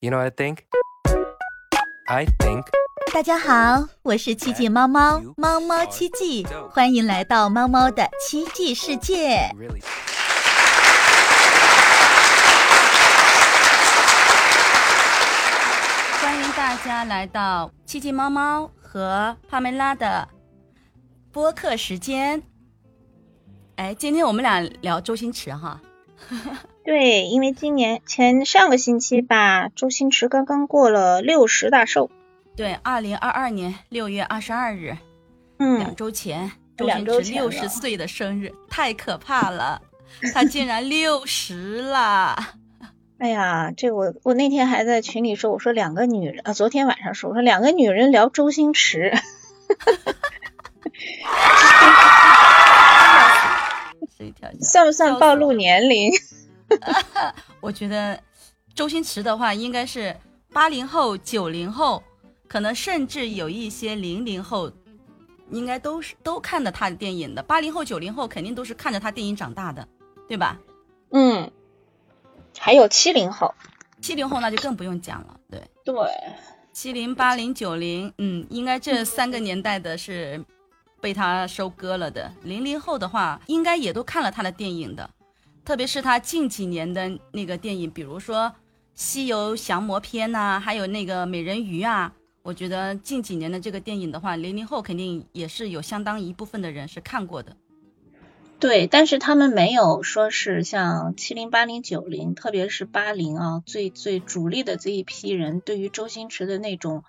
You know what I think? I think 大家好，我是奇迹猫猫，猫猫奇迹，欢迎来到猫猫的奇迹世界。欢迎大家来到奇迹猫猫和帕梅拉的播客时间。哎，今天我们俩聊周星驰哈，对，因为今年前上个星期吧，周星驰刚刚过了六十大寿。对，二零二二年六月二十二日，两嗯，周前，周两星驰六十岁的生日，太可怕了，他竟然六十了！哎呀，这我我那天还在群里说，我说两个女人啊，昨天晚上说，我说两个女人聊周星驰，算不算暴露年龄？我觉得周星驰的话应该是八零后、九零后，可能甚至有一些零零后，应该都是都看的他的电影的。八零后、九零后肯定都是看着他电影长大的，对吧？嗯，还有七零后，七零后那就更不用讲了，对，对，七零、八零、九零，嗯，应该这三个年代的是被他收割了的。零零后的话，应该也都看了他的电影的，特别是他近几年的那个电影，比如说《西游降魔篇》呐，还有那个美人鱼啊。我觉得近几年的这个电影的话，零零后肯定也是有相当一部分的人是看过的。对，但是他们没有说是像七零、八零、九零，特别是八零啊，最最主力的这一批人，对于周星驰的那种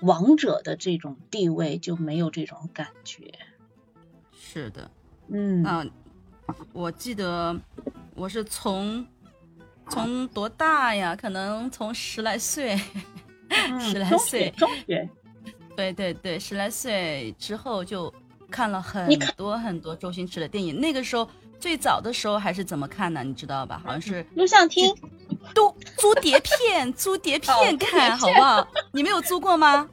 王者的这种地位就没有这种感觉。是的，嗯，嗯、我记得我是从从多大呀？可能从十来岁，十来岁学，中学，对对对，十来岁之后就看了很多很多周星驰的电影。那个时候最早的时候还是怎么看呢？你知道吧？好像是录像厅都租碟片，租碟片哦看，好不好？你没有租过吗？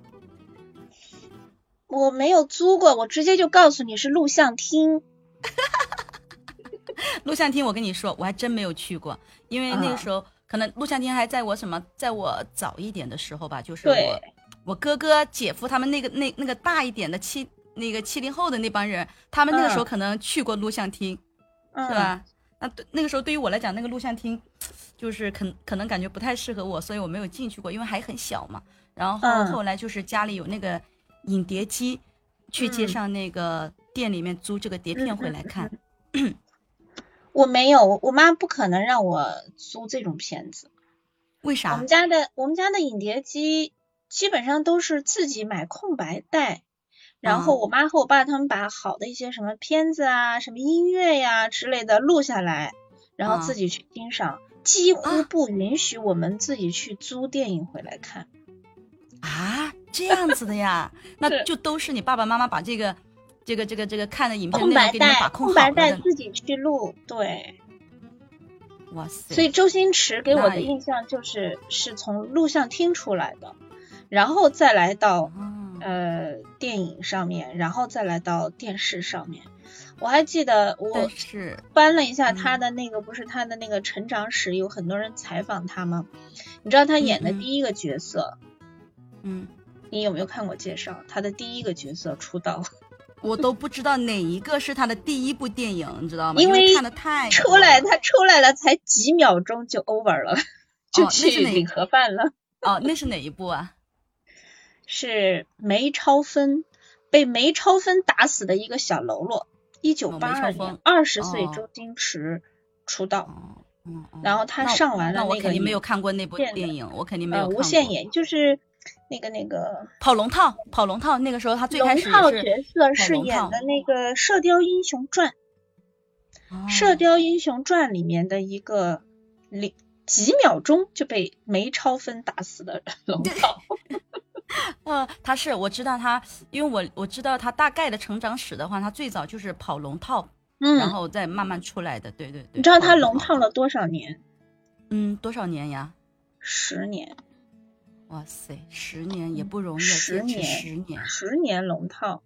我没有租过，我直接就告诉你是录像厅。录像厅，我跟你说，我还真没有去过，因为那个啊。时候、可能录像厅还在我什么，在我早一点的时候吧，就是我我哥哥、姐夫他们那个那那个大一点的七那个七零后的那帮人，他们那个时候嗯可能去过录像厅，嗯，是吧？那对那个时候对于我来讲，那个录像厅就是可可能感觉不太适合我，所以我没有进去过，因为还很小嘛。然后嗯。后来就是家里有那个影碟机，去街嗯上那个店里面租这个碟片回来看。我没有，我我妈不可能让我租这种片子。为啥我们？家的我们家的影碟机基本上都是自己买空白带，然后嗯我妈和我爸他们把好的一些什么片子啊、什么音乐呀、之类的录下来，然后自嗯己去欣赏，几乎啊不允许我们自己去租电影回来看。啊，这样子的呀？那就都是你爸爸妈妈把这个、这个、这个、这个看的影片空白内容给你们带，把控空白。带自己去录，对。哇塞！所以周星驰给我的印象就是是从录像厅出来的，然后再来到哦呃电影上面，然后再来到电视上面。我还记得我是翻了一下他嗯的那个，不是他的那个成长史，有很多人采访他吗？你知道他演的第一个角色，嗯，你有没有看过介绍？他的第一个角色出道，我都不知道哪一个是他的第一部电影，你知道吗？因为看的太出来他出来了才几秒钟就 over 了，就去领盒饭了。哦，那是哪一部啊？是梅超风被梅超风打死的一个小喽啰。一九哦八二年二十岁哦周星驰出道，哦，嗯，嗯然后他上完了那我那个肯定没有看过那部电影，我肯定没有呃看过。无限演，就是那个那个跑龙套，跑龙套，那个时候他最开龙始也是套角色是演的那个《射雕英雄传》，哦射雕英雄传》里面的一个零几秒钟就被梅超风打死的龙套。呃，他是我知道他，因为我我知道他大概的成长史的话，他最早就是跑龙套，嗯，然后再慢慢出来的。对对对，你知道他龙套了多少年？嗯多少年呀？十年，哇塞，十年也不容易啊，十年十年。十年龙套。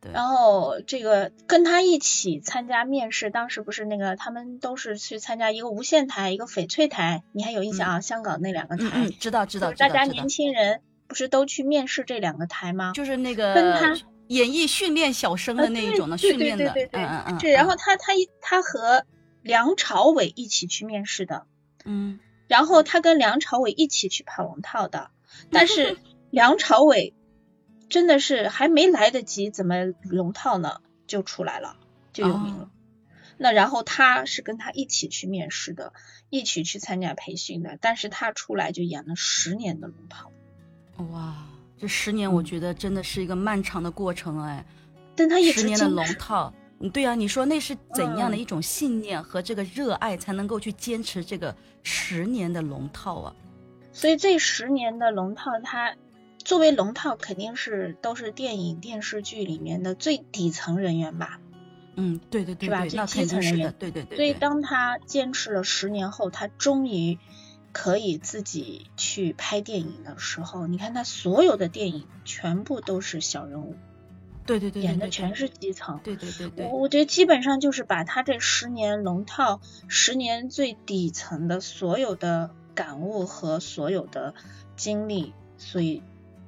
对。然后这个跟他一起参加面试，当时不是那个他们都是去参加一个无线台，一个翡翠台，你还有印象啊？香港那两个台，嗯，知道知道，大家年轻人不是都去面试这两个台吗？就是那个跟他演艺训练小生的那一种的训练的，对对对嗯嗯，对。然后他他他和梁朝伟一起去面试的，嗯，然后他跟梁朝伟一起去跑龙套的，但是梁朝伟。真的是还没来得及怎么龙套呢，就出来了，就有名了。那然后他是跟他一起去面试的，一起去参加培训的，但是他出来就演了十年的龙套。哇，这十年我觉得真的是一个漫长的过程哎。但他一十年的龙套，嗯，对啊，你说那是怎样的一种信念和这个热爱才能够去坚持这个十年的龙套啊？所以这十年的龙套他。作为龙套，肯定是都是电影电视剧里面的最底层人员吧？嗯，对对对，是吧？最基层人员，对对对。所以当他坚持了十年后，他终于可以自己去拍电影的时候，你看他所有的电影全部都是小人物，对对对，演的全是基层。对对对对。我我觉得基本上就是把他这十年龙套，十年最底层的所有的感悟和所有的经历，所以。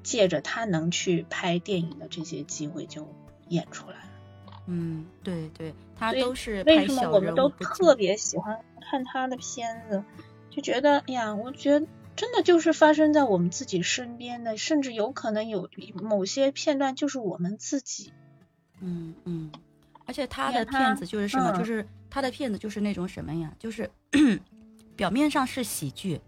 借着他能去拍电影的这些机会，就演出来了。嗯，对对，他都是为什么我们都特别喜欢看他的片子，就觉得哎呀，我觉得真的就是发生在我们自己身边的，甚至有可能有某些片段就是我们自己。嗯嗯，而且他的片子就是什么，就是他的片子就是那种什么呀，就是 表面上是喜剧，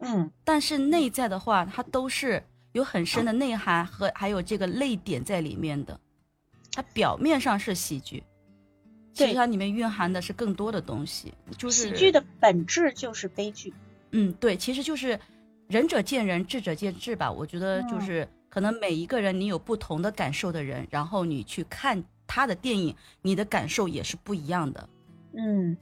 嗯，但是内在的话，他都是。有很深的内涵和还有这个泪点在里面的，它表面上是喜剧，其实它里面蕴含的是更多的东西。就是喜剧的本质就是悲剧。嗯，对，其实就是仁者见仁，智者见智吧。我觉得就是可能每一个人你有不同的感受的人，然后你去看他的电影，你的感受也是不一样的。嗯，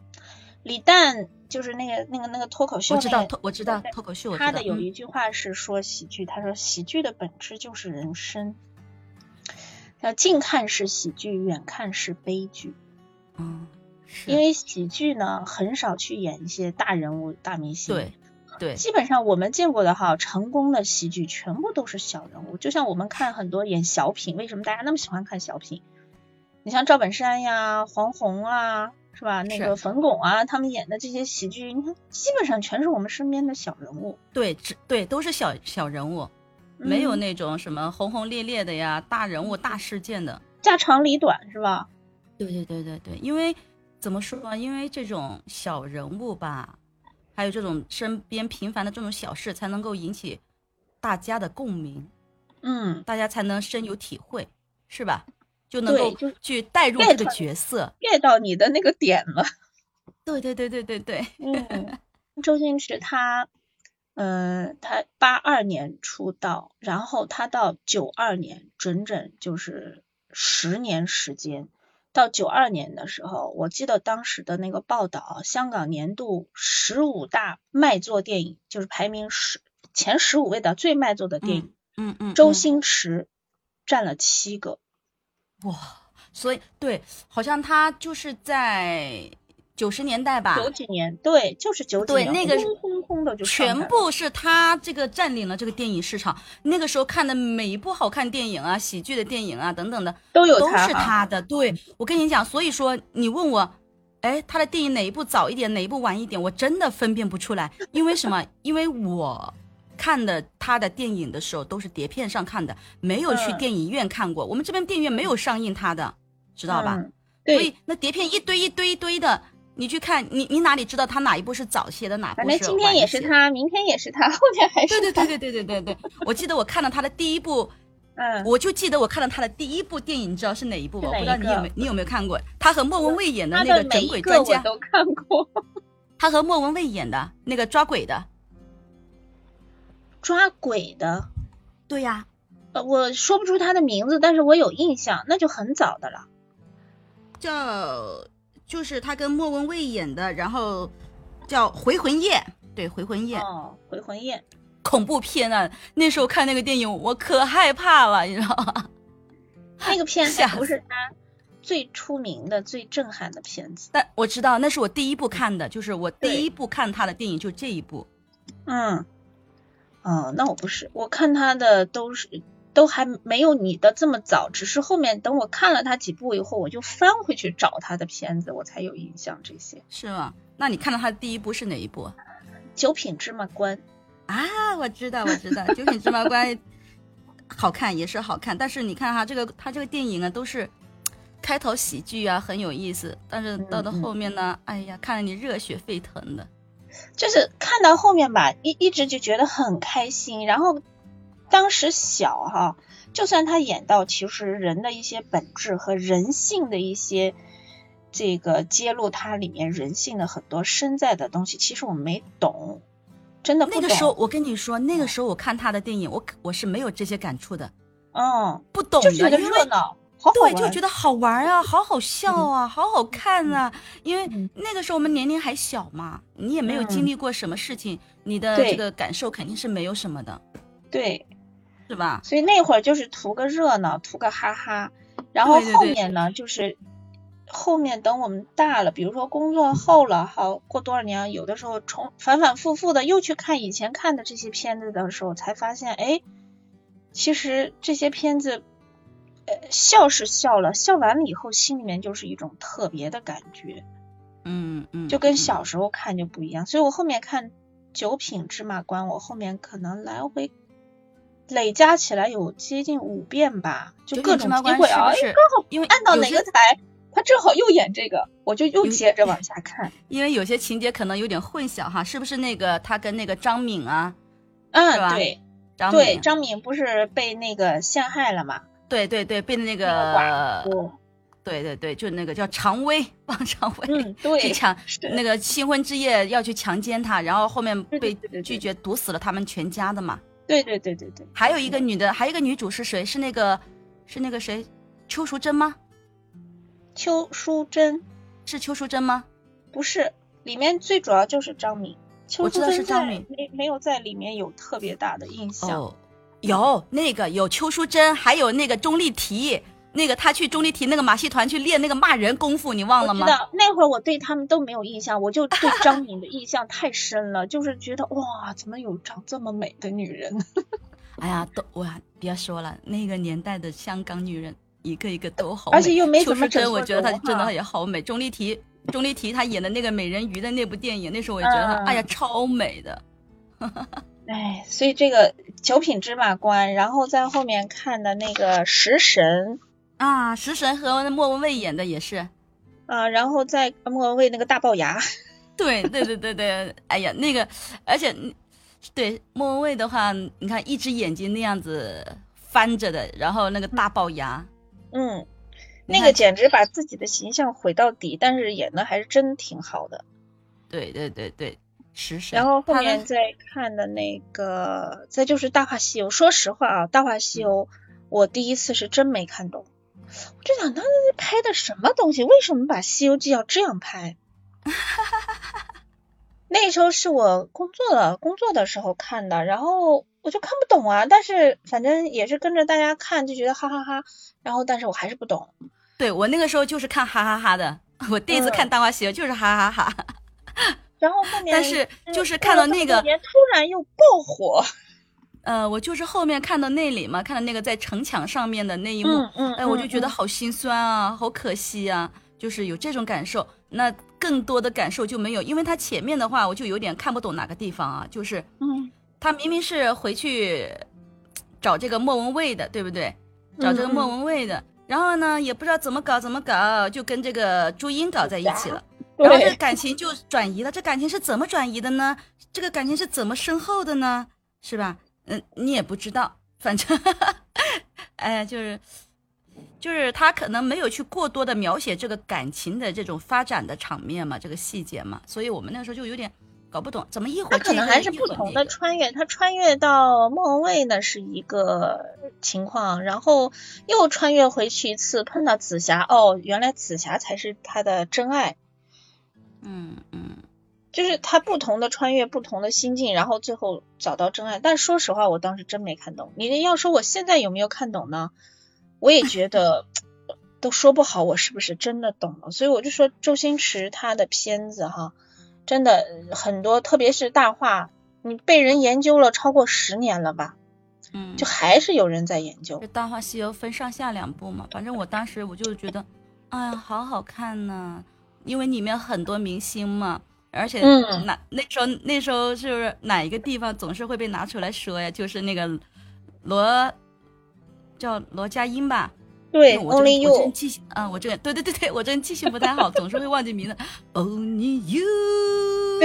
李诞。就是那个那个那个脱口秀，我知道脱我知道脱口秀，他的有一句话是说喜剧，他说喜剧的本质就是人生，要近看是喜剧，远看是悲剧。嗯，因为喜剧呢很少去演一些大人物、大明星，对对，基本上我们见过的哈成功的喜剧全部都是小人物，就像我们看很多演小品，为什么大家那么喜欢看小品？你像赵本山呀、黄宏啊。是吧？那个冯巩啊，他们演的这些喜剧，你看基本上全是我们身边的小人物。对，只对都是小小人物，没有那种什么轰轰烈烈的呀，大人物、大事件的，家长里短是吧？对对对对对，因为怎么说呢？因为这种小人物吧，还有这种身边平凡的这种小事，才能够引起大家的共鸣，嗯，大家才能深有体会，是吧？就能够去带入这个角色，get 到你的那个点了。对对对对对对。嗯，周星驰他，嗯，他八二年出道，然后他到九二年，整整就是十年时间。到九二年的时候，我记得当时的那个报道，香港年度十五大卖座电影，就是排名十前十五位的最卖座的电影，嗯嗯，周星驰占了七个。哇，所以对，好像他就是在九十年代吧，九几年，对，就是九几年，对，那个轰轰轰的就全部是他这个占领了这个电影市场。那个时候看的每一部好看电影啊、喜剧的电影啊等等的，都有都是他的。对我跟你讲，所以说你问我，哎，他的电影哪一部早一点，哪一部晚一点，我真的分辨不出来，因为什么？因为我。看的他的电影的时候都是碟片上看的，没有去电影院看过。我们这边电影院没有上映他的，知道吧？所以那碟片一堆一堆一堆的，你去看，你你哪里知道他哪一部是早些的，哪部是反正今天也是他，明天也是他，后天还是对对对对对对对对。我记得我看了他的第一部，嗯，我就记得我看了他的第一部电影，你知道是哪一部吗？我不知道你有没你有没有看过？他和莫文蔚演的那个整鬼专家，都看过。他和莫文蔚演的那个抓鬼的。抓鬼的，对呀，呃，我说不出他的名字，但是我有印象，那就很早的了。叫就是他跟莫文蔚演的，然后叫《回魂夜》，对，《回魂夜》哦，《回魂夜》恐怖片啊！那时候看那个电影，我可害怕了，你知道吗？那个片子不是他最出名的、最震撼的片子。但我知道那是我第一部看的，就是我第一部看他的电影就这一部。嗯，哦，那我不是，我看他的都是都还没有你的这么早，只是后面等我看了他几部以后，我就翻回去找他的片子，我才有印象这些。是吗？那你看到他的第一部是哪一部九品芝麻官，啊？我知道，我知道，《九品芝麻官》好看也是好看，但是你看哈，这个他这个电影啊，都是开头喜剧啊，很有意思，但是到了后面呢，哎呀，看得你热血沸腾的。就是看到后面吧，一一直就觉得很开心。然后当时小哈，就算他演到其实人的一些本质和人性的一些这个揭露，它里面人性的很多深在的东西，其实我没懂，真的不懂。那个时候，我跟你说，那个时候我看他的电影，我我是没有这些感触的，嗯，不懂的，就觉得热闹，好好对，就觉得好玩啊，好好笑啊，好好看啊。因为嗯那个时候我们年龄还小嘛，你也没有经历过什么事情，你的这个感受肯定是没有什么的，对，是吧？所以那会儿就是图个热闹，图个哈哈。然后对对对后面呢，就是后面等我们大了，比如说工作后了，好过多少年，有的时候重反反复复的又去看以前看的这些片子的时候，才发现，哎，其实这些片子，呃，笑是笑了，笑完了以后，心里面就是一种特别的感觉，嗯嗯，就跟嗯小时候看就不一样。所以我后面看《九品芝麻官》，我后面可能来回累加起来有接近五遍吧，就各种机会啊，哎，刚好因为按到哪个台，他正好又演这个，我就又接着往下看。因为有些情节可能有点混淆哈，是不是那个他跟那个张敏啊，嗯，对张对，敏，张敏不是被那个陷害了嘛？对对对，被那那个对对对，就那个叫常威，王常威，嗯，去对，强是那个新婚之夜要去强奸他，然后后面被拒绝毒死了他们全家的嘛。对对对对对，还有一个女的，还有一个女主是谁？是那个是那个谁？邱淑贞吗？邱淑贞是邱淑贞吗？不是，里面最主要就是张敏，我知道是张敏没没有在里面有特别大的印象。哦，有那个有邱淑贞，还有那个钟丽缇，那个他去钟丽缇那个马戏团去练那个骂人功夫，你忘了吗？我那会儿我对他们都没有印象，我就对 张敏的印象太深了，就是觉得哇，怎么有长这么美的女人？哎呀，都哇，别说了，那个年代的香港女人一个一个都好而且又没邱淑贞，怎么整过我觉得她真的也好美。钟丽缇，钟丽缇她演的那个美人鱼的那部电影，那时候我也觉得她，嗯哎呀，超美的。哎，所以这个九品芝麻官，然后在后面看的那个食神啊，食神和莫文蔚演的也是，啊，然后在莫文蔚那个大龅牙，对对对对对，哎呀，那个，而且对莫文蔚的话，你看一只眼睛那样子翻着的，然后那个大龅牙，嗯，那个简直把自己的形象毁到底，但是演的还是真挺好的。对对对对，食神。然后后面再看的那个，再就是《大话西游》。说实话啊，《大话西游》我第一次是真没看懂，我就想他拍的什么东西？为什么把《西游记》要这样拍？那时候是我工作了，工作的时候看的，然后我就看不懂啊。但是反正也是跟着大家看，就觉得哈哈哈然后但是我还是不懂。对我那个时候就是看哈哈哈的，我第一次看《大话西游》就是哈哈哈。然后后面但是就是看到那个突然又爆火，呃，我就是后面看到那里嘛，看到那个在城墙上面的那一幕，嗯嗯，哎，我就觉得嗯好心酸啊，好可惜啊，就是有这种感受。那更多的感受就没有，因为他前面的话我就有点看不懂哪个地方啊，就是嗯他明明是回去找这个莫文蔚的，对不对？找这个嗯莫文蔚的，然后呢也不知道怎么搞怎么搞，就跟这个朱茵搞在一起了。然后这对感情就转移了，这感情是怎么转移的呢？这个感情是怎么深厚的呢？是吧？嗯，你也不知道，反正，哎呀，就是，就是他可能没有去过多的描写这个感情的这种发展的场面嘛，这个细节嘛，所以我们那个时候就有点搞不懂，怎么一会他儿这个可能还是不同的穿越，他穿越到莫文蔚呢是一个情况，然后又穿越回去一次，碰到紫霞，哦，原来紫霞才是他的真爱，嗯嗯，就是他不同的穿越，不同的心境，然后最后找到真爱。但说实话，我当时真没看懂。你要说我现在有没有看懂呢？我也觉得 都说不好我是不是真的懂了。所以我就说周星驰他的片子哈，真的很多，特别是《大话》，你被人研究了超过十年了吧？嗯，就还是有人在研究。这《大话西游》分上下两部嘛，反正我当时我就觉得，哎呀，好好看呐，因为里面很多明星嘛，而且嗯哪那时候那时候是不是哪一个地方总是会被拿出来说呀？就是那个罗叫罗佳音吧？对，Only 我这 You，记性啊，我这个对对对对，我这人记性不太好，总是会忘记名字。Only you，Only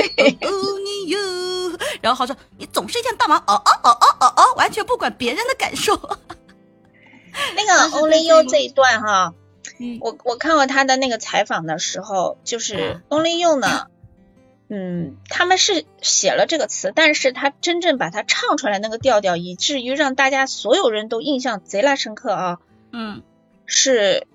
you，然后好说你总是一天到晚哦哦哦哦哦哦，完全不管别人的感受。那个 Only You 这这一段哈，嗯我我看过他的那个采访的时候，就是啊 Only You 呢，嗯，他们是写了这个词，但是他真正把它唱出来那个调调，以至于让大家所有人都印象贼拉深刻啊，嗯，是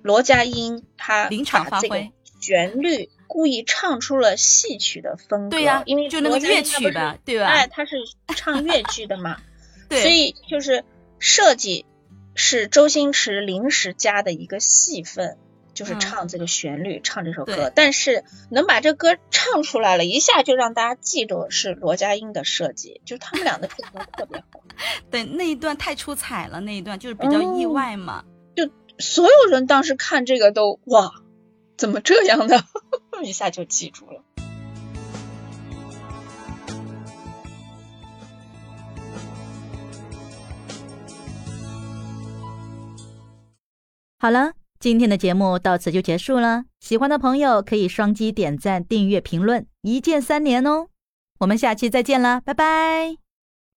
罗家英他临场发挥旋律故意唱出了戏曲的风格，对呀、因为就那个乐曲吧，对吧？哎，他是唱越剧的嘛，对，所以就是设计是周星驰临时加的一个戏份，就是嗯唱这个旋律，唱这首歌。但是能把这歌唱出来了，一下就让大家记住是罗家英的设计，就他们俩的配合特别好，对那一段太出彩了，那一段就是比较意哦外嘛。就所有人当时看这个都哇，怎么这样的，一下就记住了。好了，今天的节目到此就结束了。喜欢的朋友可以双击点赞、订阅、评论，一键三连哦。我们下期再见了，拜拜。